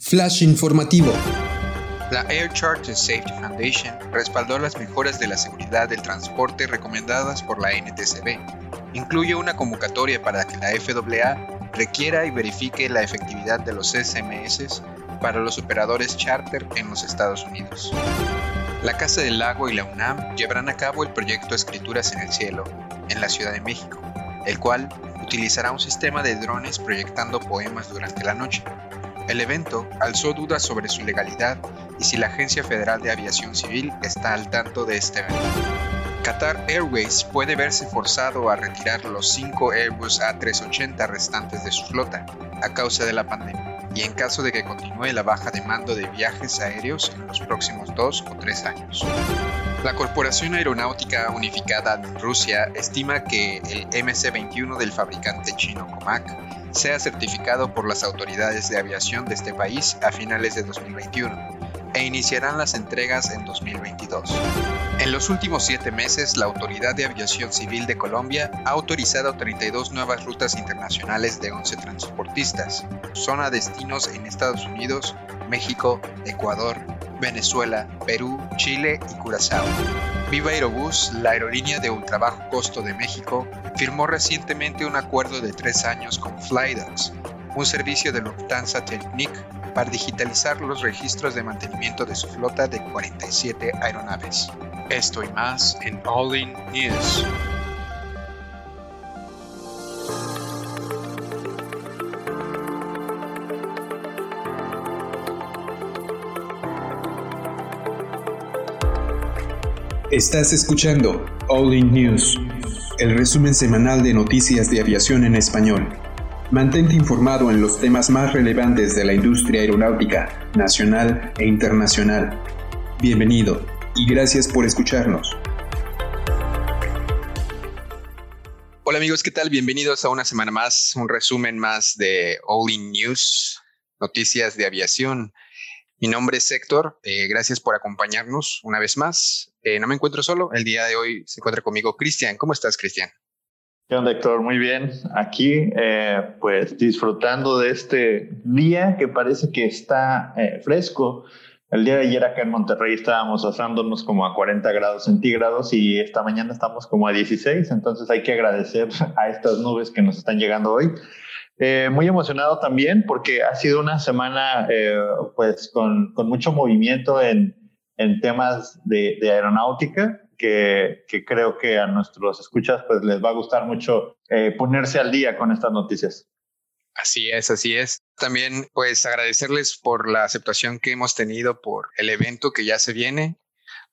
Flash informativo. La Air Charter Safety Foundation respaldó las mejoras de la seguridad del transporte recomendadas por la NTCB. Incluye una convocatoria para que la FAA requiera y verifique la efectividad de los SMS para los operadores charter en los Estados Unidos. La Casa del Lago y la UNAM llevarán a cabo el proyecto Escrituras en el Cielo, en la Ciudad de México, el cual utilizará un sistema de drones proyectando poemas durante la noche. El evento alzó dudas sobre su legalidad y si la Agencia Federal de Aviación Civil está al tanto de este evento. Qatar Airways puede verse forzado a retirar los cinco Airbus A380 restantes de su flota a causa de la pandemia y en caso de que continúe la baja demanda de viajes aéreos en los próximos dos o tres años. La Corporación Aeronáutica Unificada de Rusia estima que el MC-21 del fabricante chino Comac sea certificado por las autoridades de aviación de este país a finales de 2021 e iniciarán las entregas en 2022. En los últimos siete meses, la Autoridad de Aviación Civil de Colombia ha autorizado 32 nuevas rutas internacionales de 11 transportistas. Son a destinos en Estados Unidos, México, Ecuador, Venezuela, Perú, Chile y Curazao. Viva Aerobús, la aerolínea de ultrabajo costo de México, firmó recientemente un acuerdo de tres años con Flydox, un servicio de Lufthansa Technik para digitalizar los registros de mantenimiento de su flota de 47 aeronaves. Esto y más en All In News. Estás escuchando All In News, el resumen semanal de noticias de aviación en español. Mantente informado en los temas más relevantes de la industria aeronáutica, nacional e internacional. Bienvenido y gracias por escucharnos. Hola amigos, ¿qué tal? Bienvenidos a una semana más, un resumen más de All In News, noticias de aviación. Mi nombre es Héctor, eh, gracias por acompañarnos una vez más. Eh, no me encuentro solo, el día de hoy se encuentra conmigo Cristian. ¿Cómo estás, Cristian? ¿Qué onda, Héctor? Muy bien. Aquí, eh, pues disfrutando de este día que parece que está fresco. El día de ayer acá en Monterrey estábamos asándonos como a 40 grados centígrados y esta mañana estamos como a 16, entonces hay que agradecer a estas nubes que nos están llegando hoy. Eh, muy emocionado también porque ha sido una semana eh, pues con, con, mucho movimiento en, en temas de, de aeronáutica que, que, creo que a nuestros escuchas pues les va a gustar mucho eh, ponerse al día con estas noticias. Así es, así es. También pues agradecerles por la aceptación que hemos tenido por el evento que ya se viene.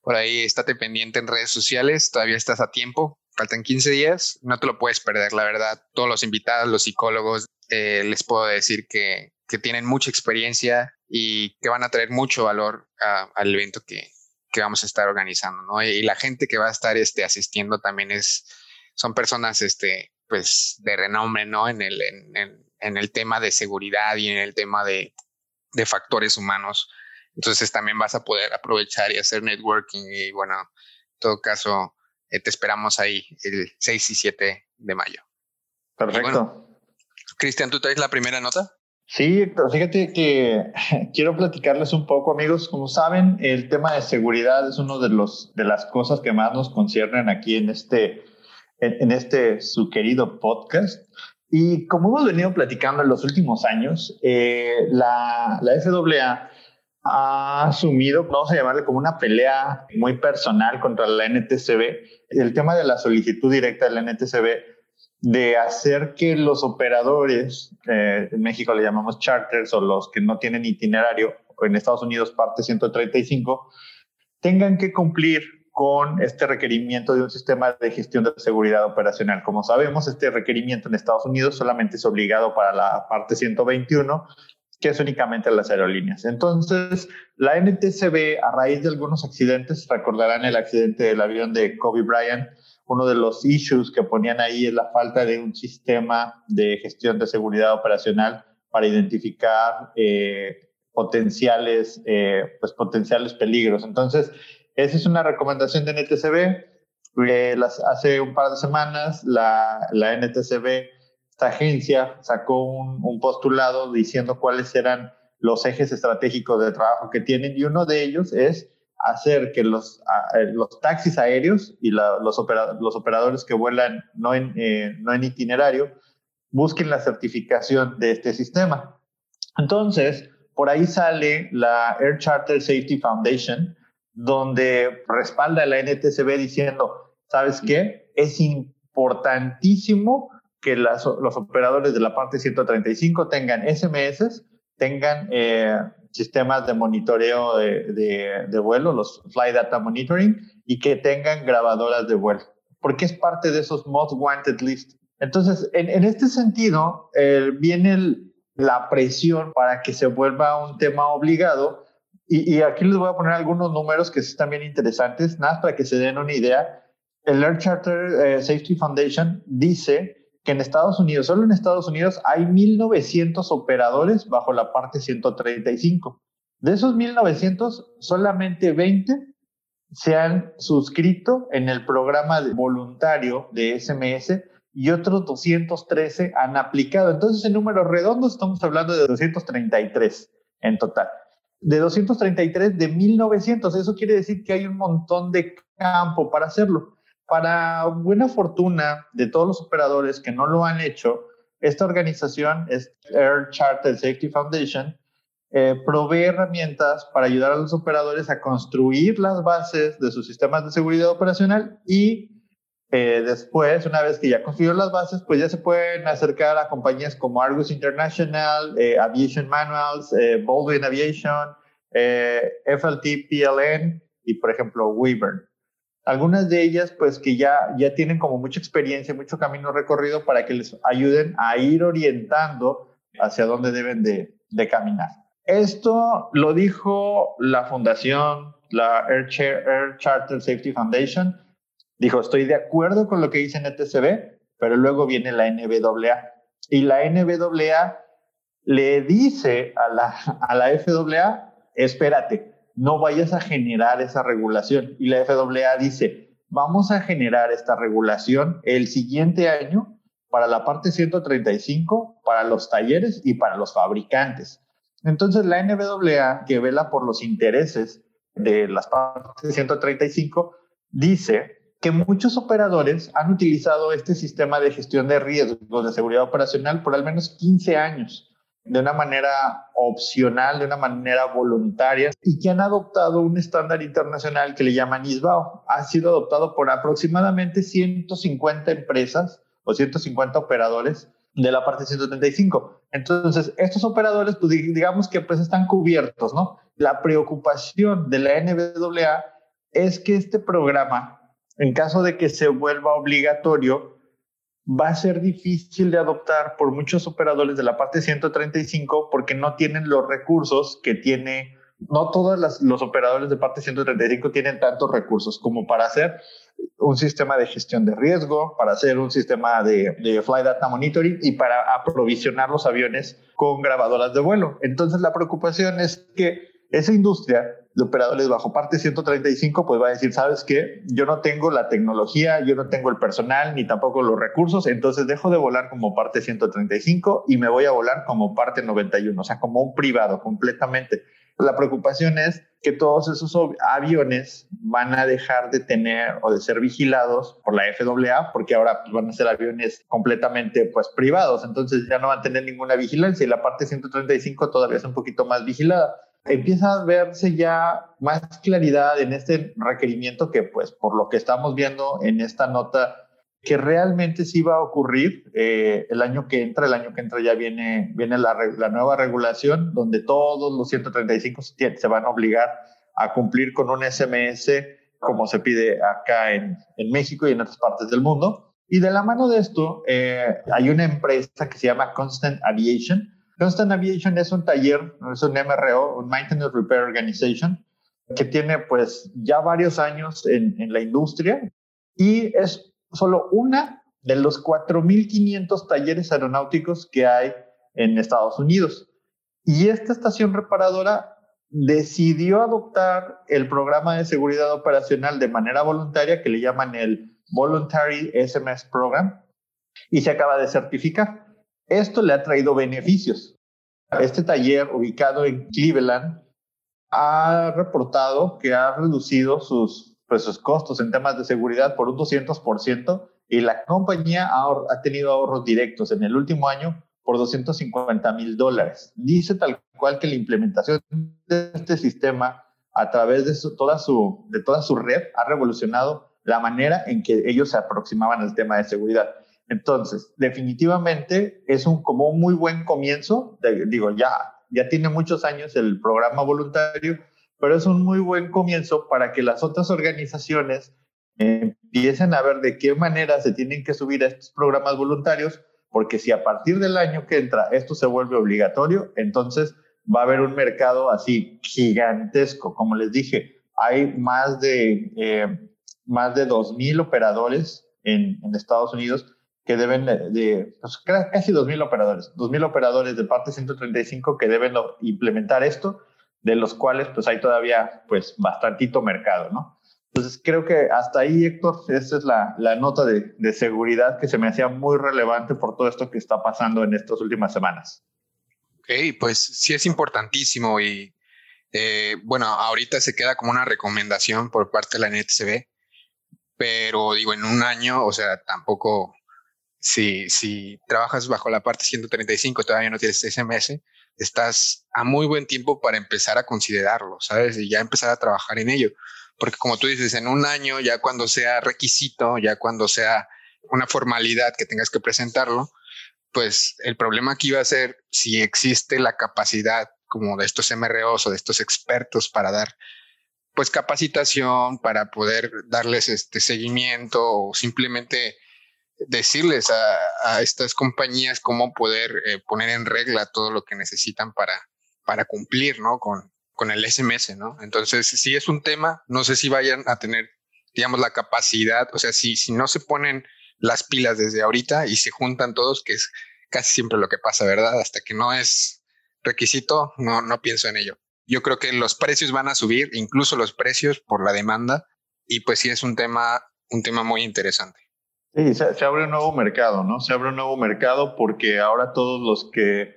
Por ahí estate pendiente en redes sociales, todavía estás a tiempo faltan 15 días, no te lo puedes perder, la verdad. Todos los invitados, los psicólogos, eh, les puedo decir que, que, tienen mucha experiencia y que van a traer mucho valor al evento que, que, vamos a estar organizando, ¿no? Y, la gente que va a estar este, asistiendo también es, son personas, este, pues, de renombre, ¿no? En el, en, en, el tema de seguridad y en el tema de, de factores humanos. Entonces también vas a poder aprovechar y hacer networking y bueno, en todo caso, eh, te esperamos ahí el 6 y 7 de mayo. Perfecto. Cristian, ¿tú traes la primera nota? Sí, pero fíjate que quiero platicarles un poco, amigos. Como saben, el tema de seguridad es uno de los de las cosas que más nos conciernen aquí en este en, este su querido podcast. Y como hemos venido platicando en los últimos años, eh, la, la FAA ha asumido, vamos a llamarle como una pelea muy personal contra la NTCB el tema de la solicitud directa del NTCB de hacer que los operadores, en México le llamamos charters o los que no tienen itinerario, en Estados Unidos parte 135, tengan que cumplir con este requerimiento de un sistema de gestión de seguridad operacional. Como sabemos, este requerimiento en Estados Unidos solamente es obligado para la parte 121 que es únicamente las aerolíneas. Entonces, la NTCB, a raíz de algunos accidentes, recordarán el accidente del avión de Kobe Bryant, uno de los issues que ponían ahí es la falta de un sistema de gestión de seguridad operacional para identificar eh, potenciales, eh, pues potenciales peligros. Entonces, esa es una recomendación de NTCB. Eh, las, hace un par de semanas, la, la NTCB esta agencia sacó un, postulado diciendo cuáles eran los ejes estratégicos de trabajo que tienen y uno de ellos es hacer que los, eh, los taxis aéreos y los, los, operadores que vuelan no en, eh, no en itinerario busquen la certificación de este sistema. Entonces, por ahí sale la Air Charter Safety Foundation, donde respalda la NTCB diciendo, ¿sabes qué? Es importantísimo que los operadores de la parte 135 tengan SMS, tengan eh, sistemas de monitoreo de, de, vuelo, los Fly Data Monitoring, y que tengan grabadoras de vuelo, porque es parte de esos Most Wanted List. Entonces, en, en este sentido, eh, viene la presión para que se vuelva un tema obligado. Y, y, aquí les voy a poner algunos números que están bien interesantes, nada para que se den una idea. El Air Charter eh, Safety Foundation dice que en Estados Unidos, solo en Estados Unidos, hay 1.900 operadores bajo la parte 135. De esos 1.900, solamente 20 se han suscrito en el programa voluntario de SMS y otros 213 han aplicado. Entonces, en números redondos estamos hablando de 233 en total. De 233 de 1900, eso quiere decir que hay un montón de campo para hacerlo. Para buena fortuna de todos los operadores que no lo han hecho, esta organización, Air Charter Safety Foundation, eh, provee herramientas para ayudar a los operadores a construir las bases de sus sistemas de seguridad operacional y eh, después, una vez que ya construyeron las bases, pues ya se pueden acercar a compañías como Argus International, eh, Aviation Manuals, Baldwin Aviation, FLT PLN y, por ejemplo, Weaver. Algunas de ellas, pues que ya, ya tienen como mucha experiencia, mucho camino recorrido para que les ayuden a ir orientando hacia dónde deben de, de caminar. Esto lo dijo la fundación, la Air, Air, Charter Safety Foundation. Dijo, estoy de acuerdo con lo que dice NTCB, pero luego viene la NBAA. Y la NBAA le dice a la, a la FAA, espérate, no vayas a generar esa regulación. Y la FAA dice, vamos a generar esta regulación el siguiente año para la parte 135, para los talleres y para los fabricantes. Entonces la NBAA, que vela por los intereses de las partes 135, dice que muchos operadores han utilizado este sistema de gestión de riesgos de seguridad operacional por al menos 15 años de una manera opcional, de una manera voluntaria, y que han adoptado un estándar internacional que le llaman ISBAO. Ha sido adoptado por aproximadamente 150 empresas o 150 operadores de la parte 135. Entonces, estos operadores, pues digamos que pues están cubiertos, ¿no? La preocupación de la NBAA es que este programa, en caso de que se vuelva obligatorio, va a ser difícil de adoptar por muchos operadores de la parte 135 porque no tienen los recursos que tiene, no todos los operadores de parte 135 tienen tantos recursos como para hacer un sistema de gestión de riesgo, para hacer un sistema de, de flight data monitoring y para aprovisionar los aviones con grabadoras de vuelo. Entonces la preocupación es que esa industria de operadores bajo parte 135, pues va a decir, ¿sabes qué? Yo no tengo la tecnología, yo no tengo el personal, ni tampoco los recursos, entonces dejo de volar como parte 135 y me voy a volar como parte 91, o sea, como un privado completamente. La preocupación es que todos esos aviones van a dejar de tener o de ser vigilados por la FAA, porque ahora pues, van a ser aviones completamente pues privados, entonces ya no van a tener ninguna vigilancia y la parte 135 todavía es un poquito más vigilada empieza a verse ya más claridad en este requerimiento que, pues, por lo que estamos viendo en esta nota, que realmente sí va a ocurrir eh, el año que entra, el año que entra ya viene, viene la, la nueva regulación, donde todos los 135 se van a obligar a cumplir con un SMS como se pide acá en, en México y en otras partes del mundo. Y de la mano de esto, eh, hay una empresa que se llama Constant Aviation, Constant Aviation es un taller, es un MRO, un Maintenance Repair Organization, que tiene pues ya varios años en, en la industria y es solo una de los 4.500 talleres aeronáuticos que hay en Estados Unidos. Y esta estación reparadora decidió adoptar el programa de seguridad operacional de manera voluntaria que le llaman el Voluntary SMS Program y se acaba de certificar. Esto le ha traído beneficios. este taller ubicado en Cleveland ha reportado que ha reducido sus, pues, sus costos en temas de seguridad por un 200% y la compañía ha, ha tenido ahorros directos en el último año por 250 mil dólares. Dice tal cual que la implementación de este sistema a través de, toda su, de toda su red ha revolucionado la manera en que ellos se aproximaban al tema de seguridad. Entonces, definitivamente es un, como un muy buen comienzo. digo, ya, ya tiene muchos años el programa voluntario, pero es un muy buen comienzo para que las otras organizaciones empiecen a ver de qué manera se tienen que subir a estos programas voluntarios, porque si a partir del año que entra esto se vuelve obligatorio, entonces va a haber un mercado así gigantesco. Como les dije, hay más de, eh, más de 2.000 operadores en, en Estados Unidos que deben de, pues, casi 2.000 operadores, 2.000 operadores de parte 135 que deben implementar esto, de los cuales pues hay todavía pues bastantito mercado, ¿no? Entonces creo que hasta ahí, Héctor, esa es la, la nota de, de, seguridad que se me hacía muy relevante por todo esto que está pasando en estas últimas semanas. Ok, pues sí es importantísimo y eh, bueno, ahorita se queda como una recomendación por parte de la NTCB, pero digo, en un año, o sea, tampoco si, si trabajas bajo la parte 135, todavía no tienes SMS, estás a muy buen tiempo para empezar a considerarlo, ¿sabes? Y ya empezar a trabajar en ello. Porque como tú dices, en un año, ya cuando sea requisito, ya cuando sea una formalidad que tengas que presentarlo, pues el problema aquí va a ser si existe la capacidad como de estos MROs o de estos expertos para dar pues capacitación, para poder darles este seguimiento o simplemente decirles a, estas compañías cómo poder eh, poner en regla todo lo que necesitan para, para cumplir, ¿no? Con, con el SMS, ¿no? Entonces, si es un tema, no sé si vayan a tener, digamos, la capacidad, o sea, si, si no se ponen las pilas desde ahorita y se juntan todos, que es casi siempre lo que pasa, ¿verdad? Hasta que no es requisito, no, no pienso en ello. Yo creo que los precios van a subir, incluso los precios por la demanda, y pues sí es un tema, un tema muy interesante. Sí, se, abre un nuevo mercado, ¿no? Se abre un nuevo mercado porque ahora todos los que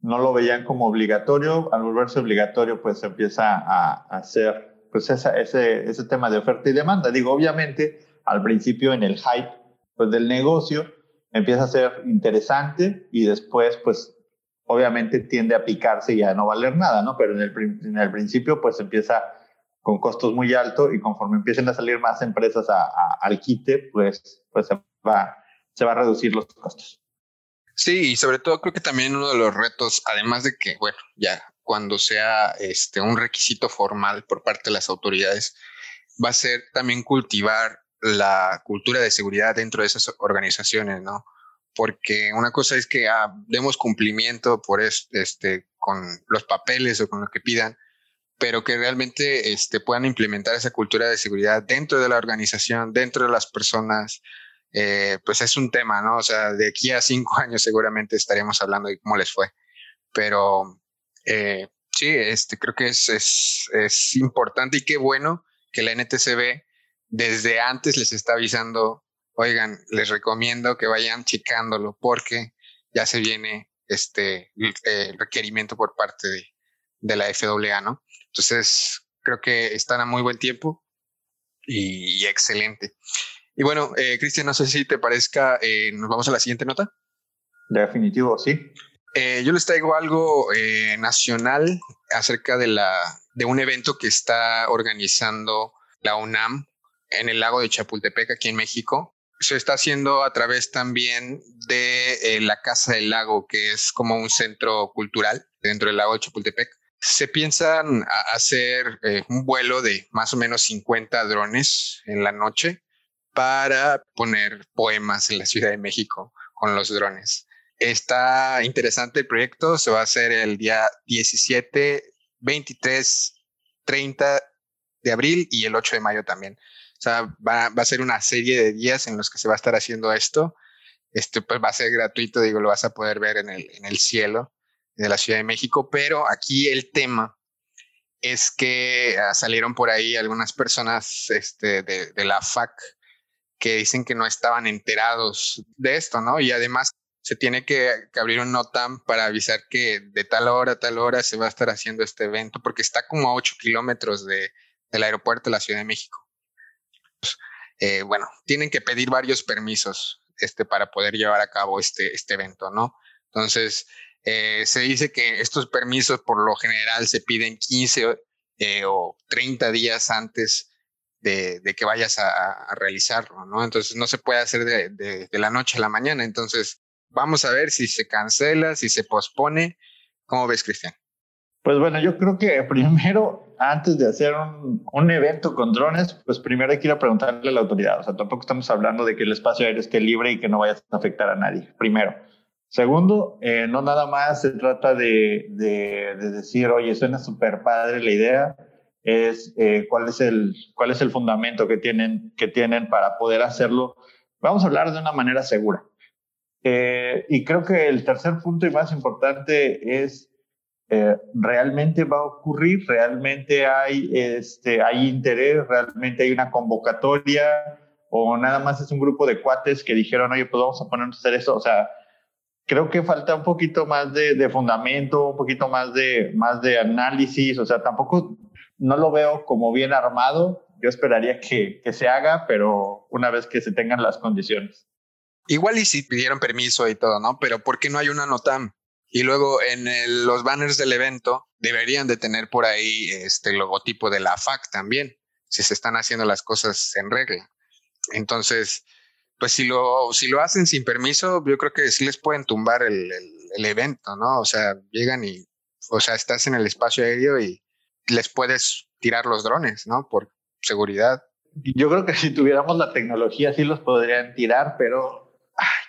no lo veían como obligatorio, al volverse obligatorio, pues empieza a, hacer pues ese, ese tema de oferta y demanda. Digo, obviamente, al principio en el hype pues, del negocio empieza a ser interesante y después, pues, obviamente tiende a picarse y a no valer nada, ¿no? Pero en el, en el principio, pues empieza con costos muy altos y conforme empiecen a salir más empresas al quite, pues, pues se, va, se va a reducir los costos. Sí, y sobre todo creo que también uno de los retos, además de que, bueno, ya cuando sea este, un requisito formal por parte de las autoridades, va a ser también cultivar la cultura de seguridad dentro de esas organizaciones, ¿no? Porque una cosa es que ah, demos cumplimiento por este, con los papeles o con lo que pidan, pero que realmente este, puedan implementar esa cultura de seguridad dentro de la organización, dentro de las personas, eh, pues es un tema, ¿no? O sea, de aquí a cinco años seguramente estaríamos hablando de cómo les fue, pero eh, sí, este, creo que es, es, es importante y qué bueno que la NTCB desde antes les está avisando, oigan, les recomiendo que vayan checándolo porque ya se viene este el requerimiento por parte de, de la FAA, ¿no? Entonces, creo que están a muy buen tiempo y, excelente. Y bueno, eh, Cristian, no sé si te parezca, eh, nos vamos a la siguiente nota. Definitivo, sí. Eh, yo les traigo algo eh, nacional acerca de, la, de un evento que está organizando la UNAM en el lago de Chapultepec, aquí en México. Se está haciendo a través también de la Casa del Lago, que es como un centro cultural dentro del lago de Chapultepec se piensan hacer eh, un vuelo de más o menos 50 drones en la noche para poner poemas en la Ciudad de México con los drones. Está interesante el proyecto, se va a hacer el día 17, 23, 30 de abril y el 8 de mayo también. O sea, va, a ser una serie de días en los que se va a estar haciendo esto. Este, pues va a ser gratuito, digo, lo vas a poder ver en el, en el cielo de la Ciudad de México, pero aquí el tema es que ah, salieron por ahí algunas personas este, de, la FAC que dicen que no estaban enterados de esto, ¿no? Y además se tiene que, abrir un NOTAM para avisar que de tal hora a tal hora se va a estar haciendo este evento, porque está como a 8 kilómetros de, del aeropuerto de la Ciudad de México. Pues, eh, bueno, tienen que pedir varios permisos este, para poder llevar a cabo este, este evento, ¿no? Entonces, eh, se dice que estos permisos por lo general se piden 15 eh, o 30 días antes de, que vayas a, realizarlo, ¿no? Entonces no se puede hacer de, la noche a la mañana. Entonces vamos a ver si se cancela, si se pospone. ¿Cómo ves, Cristian? Pues bueno, yo creo que primero, antes de hacer un, un, evento con drones, pues primero hay que ir a preguntarle a la autoridad. O sea, tampoco estamos hablando de que el espacio aéreo esté libre y que no vaya a afectar a nadie. Primero. Segundo, eh, no nada más se trata de, de, de decir, oye, suena súper padre la idea, es eh, cuál, es el, cuál es el fundamento que tienen, que tienen para poder hacerlo. Vamos a hablar de una manera segura. Eh, y creo que el tercer punto y más importante es, eh, ¿realmente va a ocurrir? ¿Realmente hay, este, hay interés? ¿Realmente hay una convocatoria? ¿O nada más es un grupo de cuates que dijeron, oye, pues vamos a ponernos a hacer eso? O sea, creo que falta un poquito más de, de fundamento, un poquito más de, más de análisis. O sea, tampoco no lo veo como bien armado. Yo esperaría que, se haga, pero una vez que se tengan las condiciones. Igual y si pidieron permiso y todo, ¿no? Pero ¿por qué no hay una NOTAM? Y luego en los banners del evento deberían de tener por ahí este logotipo de la FAC también, si se están haciendo las cosas en regla. Entonces, pues si lo, si lo hacen sin permiso, yo creo que sí les pueden tumbar el, el evento, ¿no? O sea, llegan y, o sea, estás en el espacio aéreo y les puedes tirar los drones, ¿no? Por seguridad. Yo creo que si tuviéramos la tecnología sí los podrían tirar, pero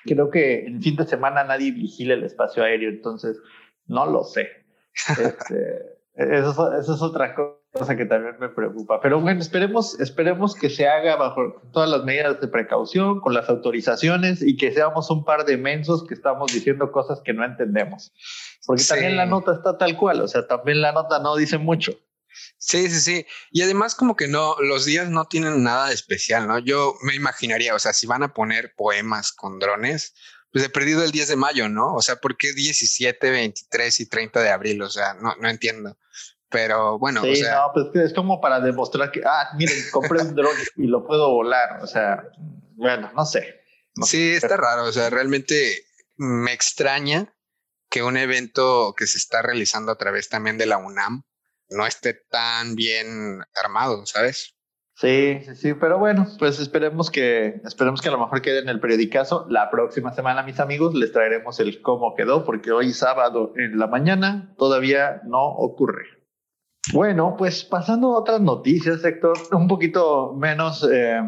creo que en fin de semana nadie vigila el espacio aéreo, entonces no lo sé. Este, eso, eso, es otra cosa que también me preocupa. Pero bueno, esperemos, esperemos que se haga bajo todas las medidas de precaución, con las autorizaciones y que seamos un par de mensos que estamos diciendo cosas que no entendemos. Porque también la nota está tal cual, o sea, también la nota no dice mucho. Sí, sí, sí. Y además como que no, los días no tienen nada especial, ¿no? Yo me imaginaría, o sea, si van a poner poemas con drones, pues he perdido el 10 de mayo, ¿no? O sea, ¿por qué 17, 23 y 30 de abril? O sea, no, no entiendo. Pero bueno, sí, o sea, no, pues es como para demostrar que, ah, miren, compré un drone y lo puedo volar. O sea, bueno, no sé. sí, está raro. O sea, realmente me extraña que un evento que se está realizando a través también de la UNAM no esté tan bien armado, ¿sabes? Sí, sí, sí, pero bueno, pues esperemos que, esperemos que a lo mejor quede en el periodicazo. La próxima semana, mis amigos, les traeremos el cómo quedó, porque hoy sábado en la mañana todavía no ocurre. Bueno, pues pasando a otras noticias, sector un poquito menos eh,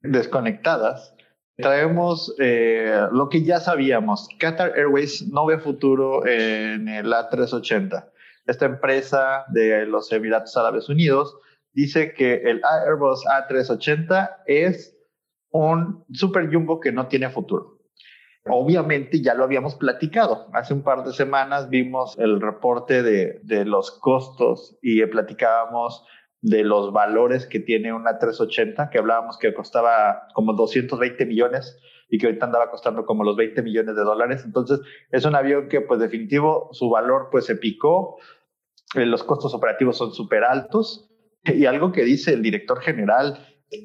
desconectadas, traemos eh, lo que ya sabíamos. Qatar Airways no ve futuro en el A380 esta empresa de los Emiratos Árabes Unidos dice que el Airbus A380 es un super jumbo que no tiene futuro. Obviamente ya lo habíamos platicado. Hace un par de semanas vimos el reporte de, de los costos y platicábamos de los valores que tiene una 380, que hablábamos que costaba como 220 millones y que ahorita andaba costando como los 20 millones de dólares. Entonces, es un avión que, pues, definitivo, su valor, pues, se picó. Eh, los costos operativos son súper altos. Y algo que dice el director general,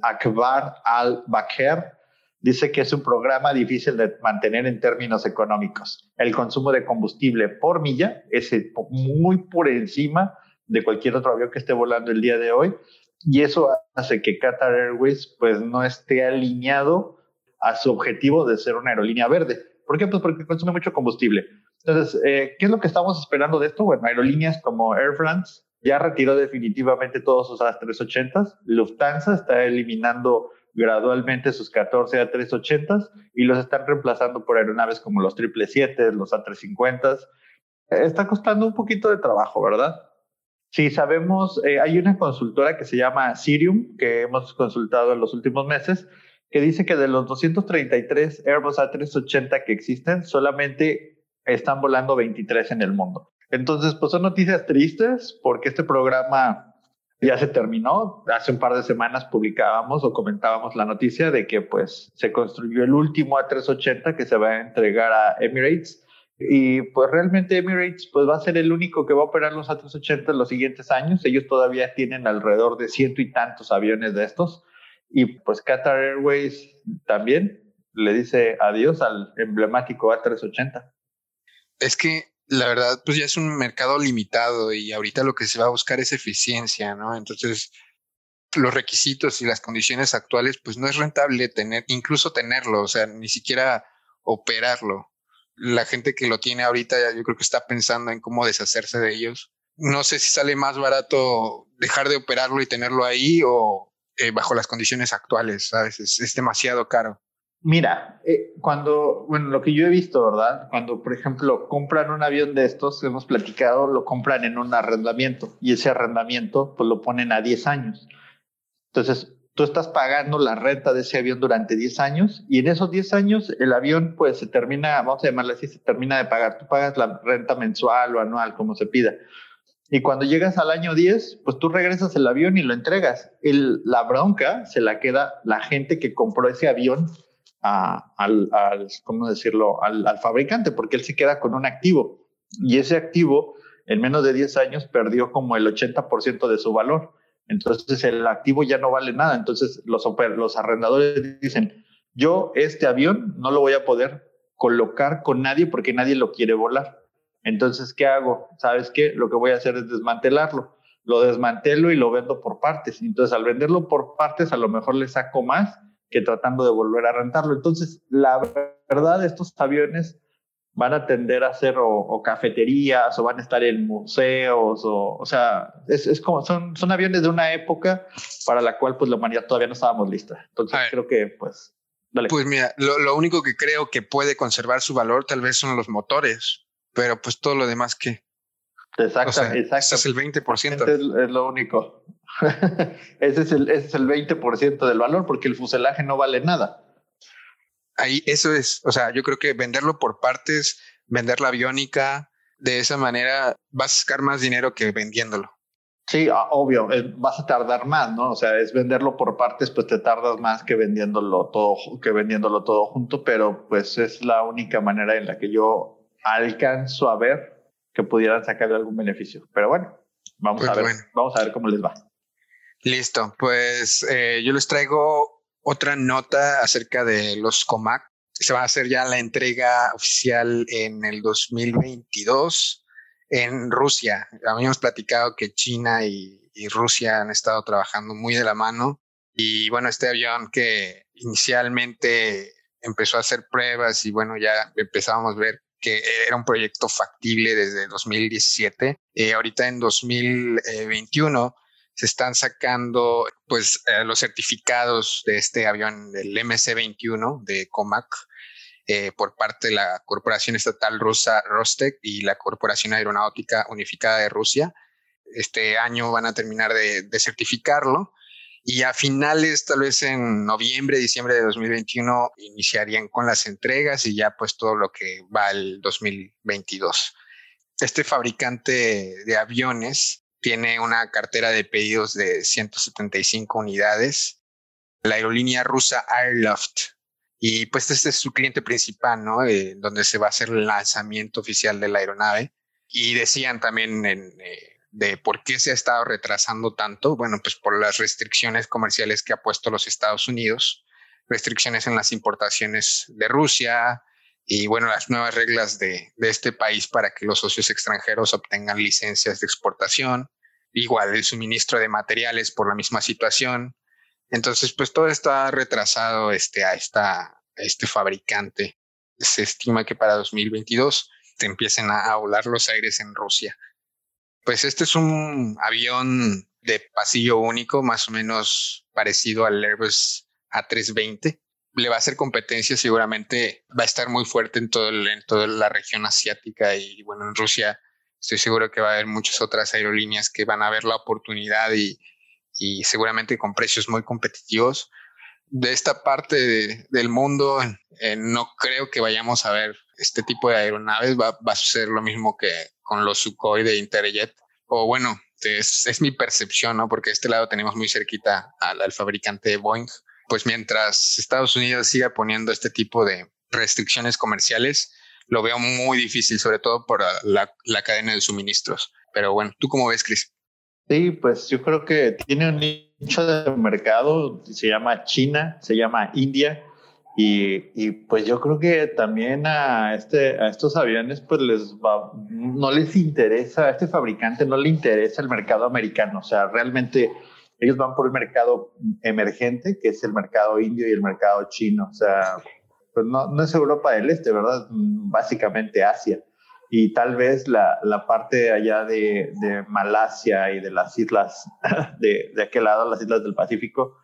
Akbar Al-Bakher, dice que es un programa difícil de mantener en términos económicos. El consumo de combustible por milla es muy por encima de cualquier otro avión que esté volando el día de hoy. Y eso hace que Qatar Airways pues no esté alineado a su objetivo de ser una aerolínea verde. ¿Por qué? Pues porque consume mucho combustible. Entonces, eh, ¿qué es lo que estamos esperando de esto? Bueno, aerolíneas como Air France ya retiró definitivamente todos sus A380s. Lufthansa está eliminando gradualmente sus 14 A380s y los están reemplazando por aeronaves como los 777, los A350s. Está costando un poquito de trabajo, ¿verdad? Sí, sabemos, eh, hay una consultora que se llama Sirium, que hemos consultado en los últimos meses, que dice que de los 233 Airbus A380 que existen, solamente están volando 23 en el mundo. Entonces, pues son noticias tristes porque este programa ya se terminó. Hace un par de semanas publicábamos o comentábamos la noticia de que pues se construyó el último A380 que se va a entregar a Emirates y pues realmente Emirates pues va a ser el único que va a operar los A380 en los siguientes años. Ellos todavía tienen alrededor de ciento y tantos aviones de estos. Y pues Qatar Airways también le dice adiós al emblemático A380. Es que la verdad, pues ya es un mercado limitado y ahorita lo que se va a buscar es eficiencia, ¿no? Entonces, los requisitos y las condiciones actuales, pues no es rentable tener, incluso tenerlo, o sea, ni siquiera operarlo la gente que lo tiene ahorita, yo creo que está pensando en cómo deshacerse de ellos. No sé si sale más barato dejar de operarlo y tenerlo ahí o eh, bajo las condiciones actuales, ¿sabes? Es, demasiado caro. Mira, eh, cuando, bueno, lo que yo he visto, ¿verdad? Cuando, por ejemplo, compran un avión de estos, hemos platicado, lo compran en un arrendamiento y ese arrendamiento, pues lo ponen a 10 años. Entonces, tú estás pagando la renta de ese avión durante 10 años y en esos 10 años el avión pues se termina, vamos a llamarle así, se termina de pagar. Tú pagas la renta mensual o anual, como se pida. Y cuando llegas al año 10, pues tú regresas el avión y lo entregas. El, la bronca se la queda la gente que compró ese avión al, ¿cómo decirlo?, al, al fabricante, porque él se queda con un activo. Y ese activo, en menos de 10 años, perdió como el 80% de su valor. Entonces el activo ya no vale nada. Entonces los, los arrendadores dicen, yo este avión no lo voy a poder colocar con nadie porque nadie lo quiere volar. Entonces, ¿qué hago? ¿Sabes qué? Lo que voy a hacer es desmantelarlo. Lo desmantelo y lo vendo por partes. Entonces, al venderlo por partes, a lo mejor le saco más que tratando de volver a rentarlo. Entonces, la verdad, estos aviones van a tender a ser o, cafeterías o van a estar en museos o, o sea, es, es, como, son, son aviones de una época para la cual pues la humanidad todavía no estábamos lista. Entonces creo que pues... Dale. Pues mira, lo, lo, único que creo que puede conservar su valor tal vez son los motores, pero pues todo lo demás que... Exacto, exacto. Ese es el 20%. Es, es lo único. ese, es el, ese es el 20% del valor porque el fuselaje no vale nada ahí eso es, o sea, yo creo que venderlo por partes, vender la aviónica, de esa manera vas a sacar más dinero que vendiéndolo. Sí, ah, obvio, vas a tardar más, ¿no? O sea, es venderlo por partes, pues te tardas más que vendiéndolo todo, que vendiéndolo todo junto, pero pues es la única manera en la que yo alcanzo a ver que pudieran sacarle algún beneficio. Pero bueno, vamos pues a ver, vamos a ver cómo les va. Listo, pues eh, yo les traigo otra nota acerca de los COMAC. Se va a hacer ya la entrega oficial en el 2022 en Rusia. Habíamos platicado que China y, Rusia han estado trabajando muy de la mano. Y bueno, este avión que inicialmente empezó a hacer pruebas y bueno, ya empezábamos a ver que era un proyecto factible desde 2017. Eh, ahorita en 2021 se están sacando pues eh, los certificados de este avión del MC-21 de Comac eh, por parte de la Corporación Estatal Rusa Rostec y la Corporación Aeronáutica Unificada de Rusia. Este año van a terminar de, de certificarlo y a finales, tal vez en noviembre, diciembre de 2021, iniciarían con las entregas y ya pues todo lo que va al 2022. Este fabricante de aviones tiene una cartera de pedidos de 175 unidades. La aerolínea rusa Airloft. Y pues este es su cliente principal, ¿no? Eh, donde se va a hacer el lanzamiento oficial de la aeronave. Y decían también eh, de por qué se ha estado retrasando tanto. Bueno, pues por las restricciones comerciales que ha puesto los Estados Unidos, restricciones en las importaciones de Rusia, y bueno, las nuevas reglas de, de, este país para que los socios extranjeros obtengan licencias de exportación, igual el suministro de materiales por la misma situación. Entonces, pues todo está retrasado este, a, esta, este fabricante. Se estima que para 2022 te empiecen a, a volar los aires en Rusia. Pues este es un avión de pasillo único, más o menos parecido al Airbus A320 le va a hacer competencia, seguramente va a estar muy fuerte en, todo en toda la región asiática y bueno, en Rusia estoy seguro que va a haber muchas otras aerolíneas que van a ver la oportunidad y, y seguramente con precios muy competitivos. De esta parte del mundo, eh, no creo que vayamos a ver este tipo de aeronaves. Va, va, a suceder lo mismo que con los Sukhoi de Interjet. O bueno, es, es, mi percepción, ¿no? Porque este lado tenemos muy cerquita al, fabricante Boeing. Pues mientras Estados Unidos siga poniendo este tipo de restricciones comerciales, lo veo muy difícil, sobre todo por la, la cadena de suministros. Pero bueno, ¿tú cómo ves, Chris? Sí, pues yo creo que tiene un nicho de mercado, se llama China, se llama India, y, y, pues yo creo que también a, este, a estos aviones pues les va, no les interesa, a este fabricante no le interesa el mercado americano, o sea, realmente ellos van por el mercado emergente, que es el mercado indio y el mercado chino, o sea, pues no, no es Europa del Este, ¿verdad? Básicamente Asia. Y tal vez la, la parte allá de, de, Malasia y de las islas, de, de aquel lado, las islas del Pacífico,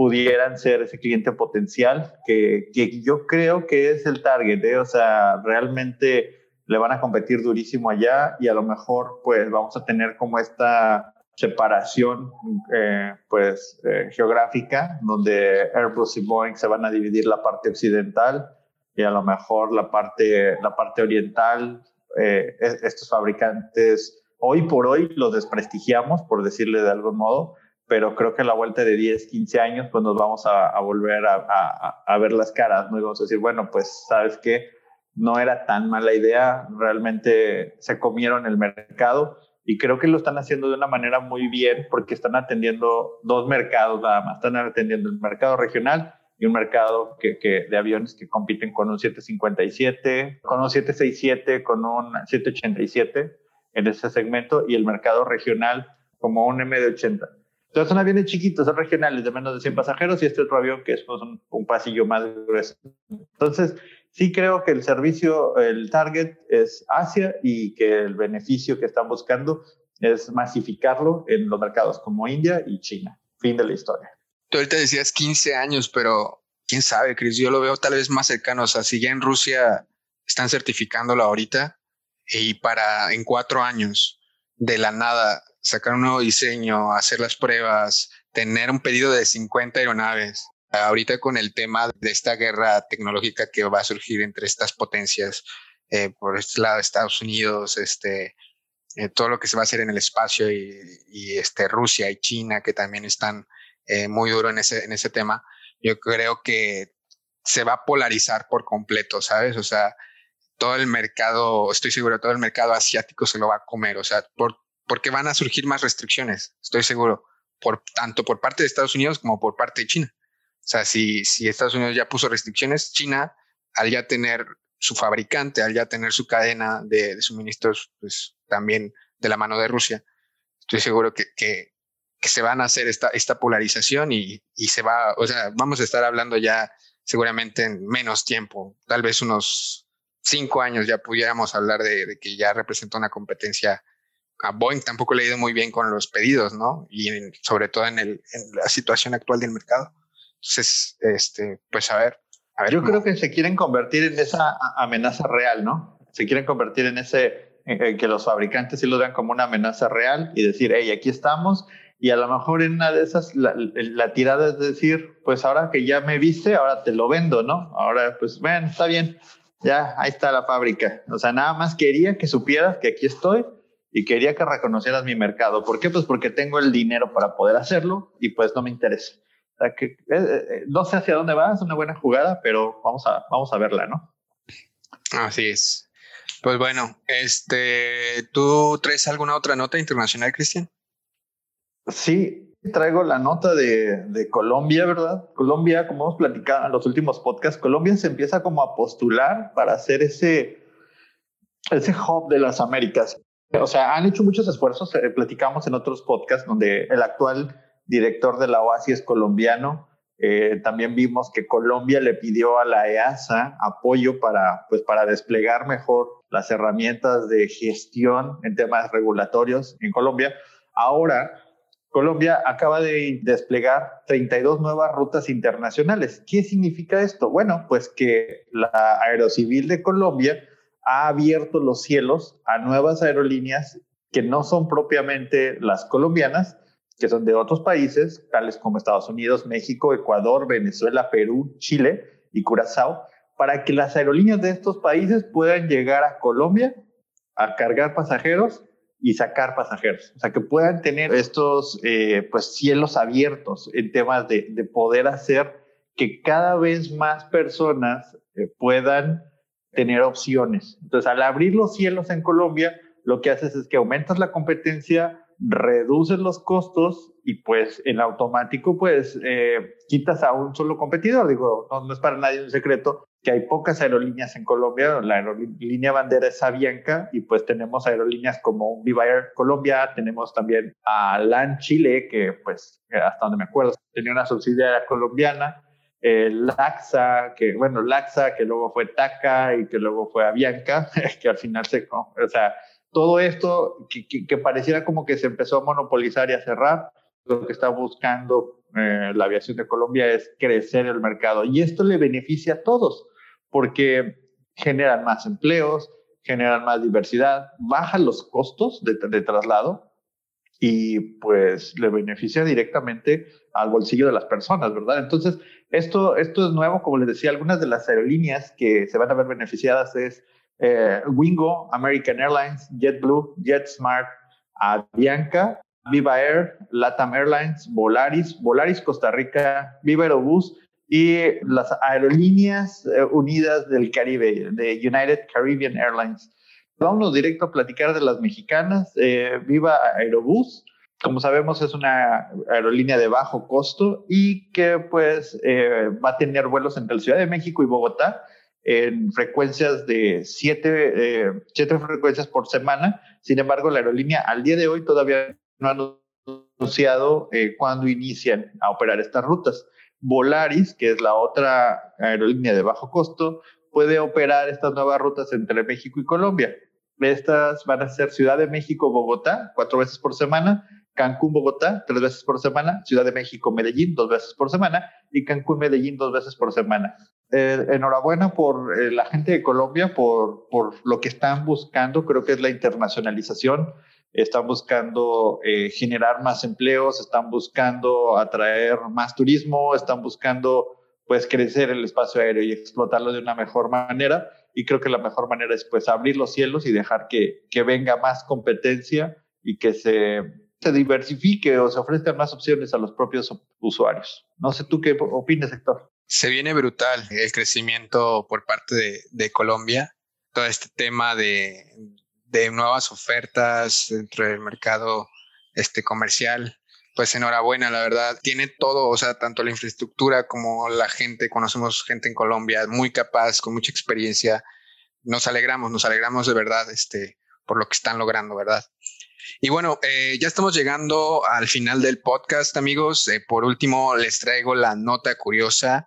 pudieran ser ese cliente potencial, que, que yo creo que es el target, ¿eh? o sea, realmente le van a competir durísimo allá y a lo mejor pues vamos a tener como esta separación eh, pues eh, geográfica donde Airbus y Boeing se van a dividir la parte occidental y a lo mejor la parte la parte oriental eh, estos fabricantes hoy por hoy los desprestigiamos por decirle de algún modo pero creo que a la vuelta de 10, 15 años, pues nos vamos a, volver a, ver las caras, ¿no? Y vamos a decir, bueno, pues, ¿sabes qué? No era tan mala idea, realmente se comieron el mercado y creo que lo están haciendo de una manera muy bien porque están atendiendo dos mercados nada más, están atendiendo el mercado regional y un mercado que, que, de aviones que compiten con un 757, con un 767, con un 787 en ese segmento y el mercado regional como un M80. Entonces son aviones chiquitos, son regionales de menos de 100 pasajeros y este otro avión que es pues, un, pasillo más grueso. Entonces sí creo que el servicio, el target es Asia y que el beneficio que están buscando es masificarlo en los mercados como India y China. Fin de la historia. Tú ahorita decías 15 años, pero quién sabe, Chris, yo lo veo tal vez más cercano. O sea, si ya en Rusia están certificándolo ahorita y para en cuatro años de la nada sacar un nuevo diseño, hacer las pruebas, tener un pedido de 50 aeronaves. Ahorita con el tema de esta guerra tecnológica que va a surgir entre estas potencias, eh, por este lado Estados Unidos, este, eh, todo lo que se va a hacer en el espacio y, este, Rusia y China, que también están eh, muy duro en ese, en ese tema, yo creo que se va a polarizar por completo, ¿sabes? O sea, todo el mercado, estoy seguro, todo el mercado asiático se lo va a comer, o sea, por porque van a surgir más restricciones, estoy seguro, por, tanto por parte de Estados Unidos como por parte de China. O sea, si, si Estados Unidos ya puso restricciones, China, al ya tener su fabricante, al ya tener su cadena de, suministros, pues también de la mano de Rusia, estoy seguro que, que, se van a hacer esta, esta polarización y, y, se va, o sea, vamos a estar hablando ya seguramente en menos tiempo, tal vez unos cinco años ya pudiéramos hablar de, de que ya representa una competencia a Boeing tampoco le ha ido muy bien con los pedidos, ¿no? Y sobre todo en, el, en la situación actual del mercado. Entonces, este, pues a ver. A ver Yo creo que se quieren convertir en esa amenaza real, ¿no? Se quieren convertir en ese, en que los fabricantes sí lo vean como una amenaza real y decir, hey, aquí estamos. Y a lo mejor en una de esas, la, la tirada es decir, pues ahora que ya me viste, ahora te lo vendo, ¿no? Ahora, pues, ven, está bien, ya, ahí está la fábrica. O sea, nada más quería que supieras que aquí estoy y quería que reconocieras mi mercado. ¿Por qué? Pues porque tengo el dinero para poder hacerlo y pues no me interesa. O sea, que, eh, eh, no sé hacia dónde va, es una buena jugada, pero vamos a, vamos a verla, ¿no? Así es. Pues bueno, este, ¿tú traes alguna otra nota internacional, Cristian? Sí, traigo la nota de, de, Colombia, ¿verdad? Colombia, como hemos platicado en los últimos podcasts, Colombia se empieza como a postular para hacer ese, ese hub de las Américas. O sea, han hecho muchos esfuerzos. Eh, platicamos en otros podcasts donde el actual director de la OASI es colombiano. Eh, también vimos que Colombia le pidió a la EASA apoyo para, pues, para desplegar mejor las herramientas de gestión en temas regulatorios en Colombia. Ahora, Colombia acaba de desplegar 32 nuevas rutas internacionales. ¿Qué significa esto? Bueno, pues que la Aerocivil de Colombia ha abierto los cielos a nuevas aerolíneas que no son propiamente las colombianas, que son de otros países, tales como Estados Unidos, México, Ecuador, Venezuela, Perú, Chile y Curazao, para que las aerolíneas de estos países puedan llegar a Colombia a cargar pasajeros y sacar pasajeros. O sea, que puedan tener estos eh, pues, cielos abiertos en temas de, de, poder hacer que cada vez más personas eh, puedan tener opciones. Entonces, al abrir los cielos en Colombia, lo que haces es que aumentas la competencia, reduces los costos y pues en automático pues eh, quitas a un solo competidor. Digo, no, no, es para nadie un secreto que hay pocas aerolíneas en Colombia. La aerolínea bandera es Avianca y pues tenemos aerolíneas como Viva Air Colombia, tenemos también a LAN Chile, que pues hasta donde me acuerdo tenía una subsidiaria colombiana. Eh, Laxa, que bueno, Laxa, que luego fue TACA y que luego fue Avianca, que al final se, o sea, todo esto que, pareciera como que se empezó a monopolizar y a cerrar, lo que está buscando eh, la aviación de Colombia es crecer el mercado. Y esto le beneficia a todos, porque generan más empleos, generan más diversidad, bajan los costos de traslado y pues le beneficia directamente al bolsillo de las personas, ¿verdad? Entonces, esto, esto es nuevo, como les decía, algunas de las aerolíneas que se van a ver beneficiadas es eh, Wingo, American Airlines, JetBlue, JetSmart, Avianca, Viva Air, Latam Airlines, Volaris, Volaris Costa Rica, Viva Aerobús y las aerolíneas eh, unidas del Caribe, de United Caribbean Airlines. Vamos directo a platicar de las mexicanas. Eh, Viva Aerobús, como sabemos, es una aerolínea de bajo costo y que pues va a tener vuelos entre la Ciudad de México y Bogotá en frecuencias de siete, eh, siete frecuencias por semana. Sin embargo, la aerolínea al día de hoy todavía no ha anunciado eh, cuándo inician a operar estas rutas. Volaris, que es la otra aerolínea de bajo costo, puede operar estas nuevas rutas entre México y Colombia. Estas van a ser Ciudad de México, Bogotá, cuatro veces por semana, Cancún, Bogotá, tres veces por semana, Ciudad de México, Medellín, dos veces por semana y Cancún, Medellín, dos veces por semana. Eh, enhorabuena por eh, la gente de Colombia, por, por lo que están buscando, creo que es la internacionalización, están buscando eh, generar más empleos, están buscando atraer más turismo, están buscando pues crecer el espacio aéreo y explotarlo de una mejor manera. Y creo que la mejor manera es pues abrir los cielos y dejar que, que venga más competencia y que se se diversifique o se ofrezcan más opciones a los propios usuarios. No sé tú qué opinas, Héctor. Se viene brutal el crecimiento por parte de, Colombia, todo este tema de, nuevas ofertas dentro del mercado este, comercial. Pues enhorabuena, la verdad. Tiene todo, o sea, tanto la infraestructura como la gente. Conocemos gente en Colombia muy capaz, con mucha experiencia. Nos alegramos, nos alegramos de verdad este, por lo que están logrando, ¿verdad? Y bueno, eh, ya estamos llegando al final del podcast, amigos. Eh, por último, les traigo la nota curiosa,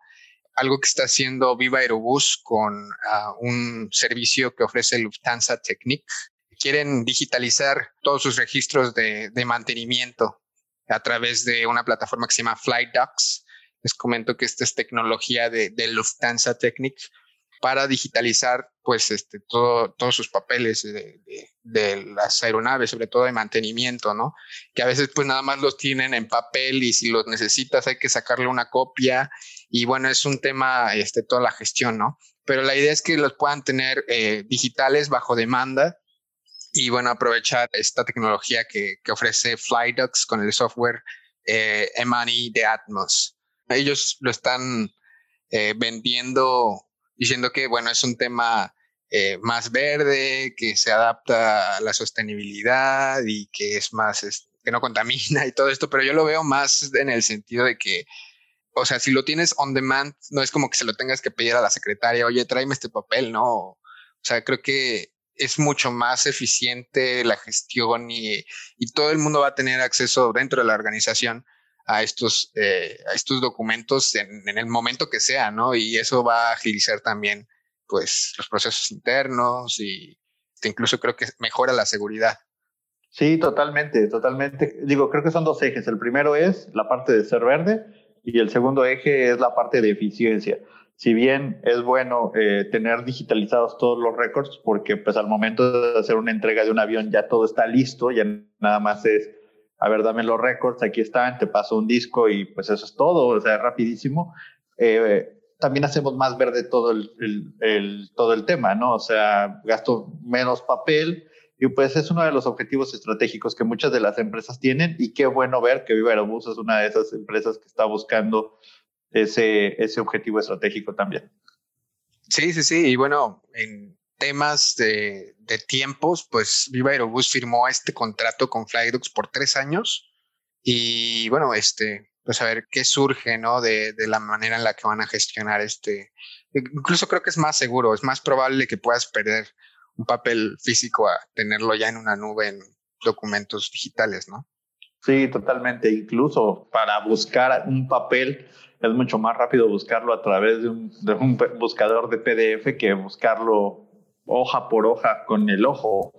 algo que está haciendo Viva Aerobús con ah, un servicio que ofrece Lufthansa Technic. Quieren digitalizar todos sus registros de, mantenimiento a través de una plataforma que se llama FlightDocs. Les comento que esta es tecnología de, de Lufthansa Technic para digitalizar pues este, todo, todos sus papeles de, de, las aeronaves, sobre todo de mantenimiento, ¿no? Que a veces pues nada más los tienen en papel y si los necesitas hay que sacarle una copia y bueno, es un tema, este, toda la gestión, ¿no? Pero la idea es que los puedan tener eh, digitales bajo demanda y bueno, aprovechar esta tecnología que, que ofrece FlyDocs con el software eh, de Atmos. Ellos lo están eh, vendiendo diciendo que, bueno, es un tema eh, más verde, que se adapta a la sostenibilidad y que es más, que no contamina y todo esto, pero yo lo veo más en el sentido de que, o sea, si lo tienes on demand, no es como que se lo tengas que pedir a la secretaria, oye, tráeme este papel, ¿no? O sea, creo que es mucho más eficiente la gestión y, y todo el mundo va a tener acceso dentro de la organización a estos, eh, a estos documentos en, el momento que sea, ¿no? Y eso va a agilizar también, pues, los procesos internos y incluso creo que mejora la seguridad. Sí, totalmente, totalmente. Digo, creo que son dos ejes. El primero es la parte de ser verde y el segundo eje es la parte de eficiencia. Si bien es bueno eh, tener digitalizados todos los récords, porque pues al momento de hacer una entrega de un avión ya todo está listo, ya nada más es a ver, dame los récords, aquí están, te paso un disco y pues eso es todo, o sea, rapidísimo. Eh, también hacemos más verde todo el, el, todo el tema, ¿no? O sea, gasto menos papel y pues es uno de los objetivos estratégicos que muchas de las empresas tienen y qué bueno ver que Viva Aerobús es una de esas empresas que está buscando ese, ese objetivo estratégico también. Sí, sí, sí. Y bueno, en temas de, de tiempos, pues Viva Aerobús firmó este contrato con Flydux por tres años. Y bueno, este, pues a ver qué surge, ¿no? De, de, la manera en la que van a gestionar este. Incluso creo que es más seguro, es más probable que puedas perder un papel físico a tenerlo ya en una nube en documentos digitales, ¿no? Sí, totalmente. Incluso para buscar un papel es mucho más rápido buscarlo a través de un, buscador de PDF que buscarlo hoja por hoja con el ojo.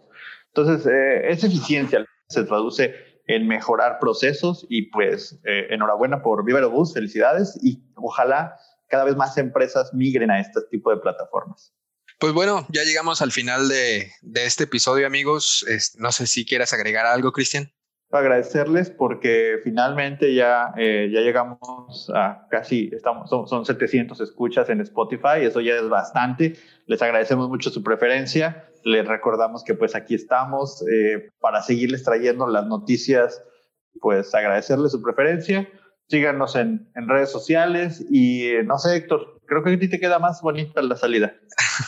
Entonces, eh, esa eficiencia se traduce en mejorar procesos y pues eh, enhorabuena por Viva Bus, felicidades y ojalá cada vez más empresas migren a este tipo de plataformas. Pues bueno, ya llegamos al final de, de este episodio, amigos. no sé si quieras agregar algo, Cristian. Agradecerles porque finalmente ya, eh, ya llegamos a casi, estamos, son, son 700 escuchas en Spotify, eso ya es bastante. Les agradecemos mucho su preferencia. Les recordamos que pues aquí estamos eh, para seguirles trayendo las noticias, pues agradecerles su preferencia. Síganos en, en redes sociales y eh, no sé, Héctor, creo que a ti te queda más bonita la salida.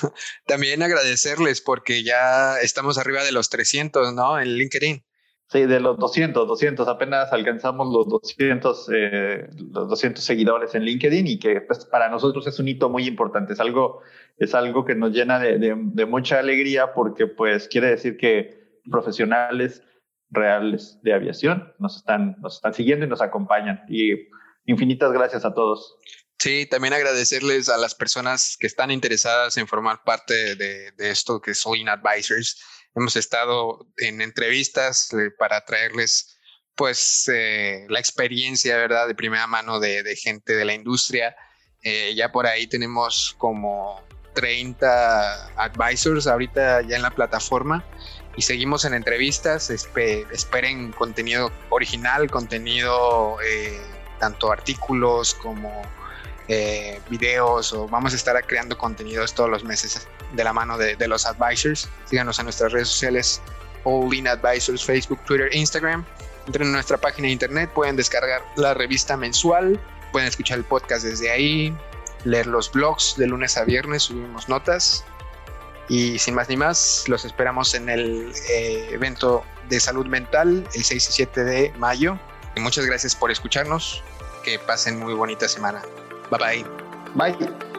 También agradecerles porque ya estamos arriba de los 300, ¿no? En LinkedIn. Sí, de los 200, 200, apenas alcanzamos los 200, eh, los 200 seguidores en LinkedIn y que pues, para nosotros es un hito muy importante, es algo, es algo que nos llena de, de, de mucha alegría porque pues quiere decir que profesionales reales de aviación nos están, nos están siguiendo y nos acompañan. Y infinitas gracias a todos. Sí, también agradecerles a las personas que están interesadas en formar parte de, de esto que soy in Advisors. Hemos estado en entrevistas eh, para traerles pues eh, la experiencia, ¿verdad? De primera mano de, gente de la industria. Eh, ya por ahí tenemos como 30 advisors ahorita ya en la plataforma y seguimos en entrevistas. esperen contenido original, contenido, eh, tanto artículos como eh, videos o vamos a estar creando contenidos todos los meses de la mano de, los advisors. Síganos en nuestras redes sociales, All In Advisors, Facebook, Twitter, Instagram. Entren en nuestra página de internet, pueden descargar la revista mensual, pueden escuchar el podcast desde ahí, leer los blogs de lunes a viernes, subimos notas. Y sin más ni más, los esperamos en el eh, evento de salud mental el 6 y 7 de mayo. Y muchas gracias por escucharnos. Que pasen muy bonita semana. Bye-bye. Bye.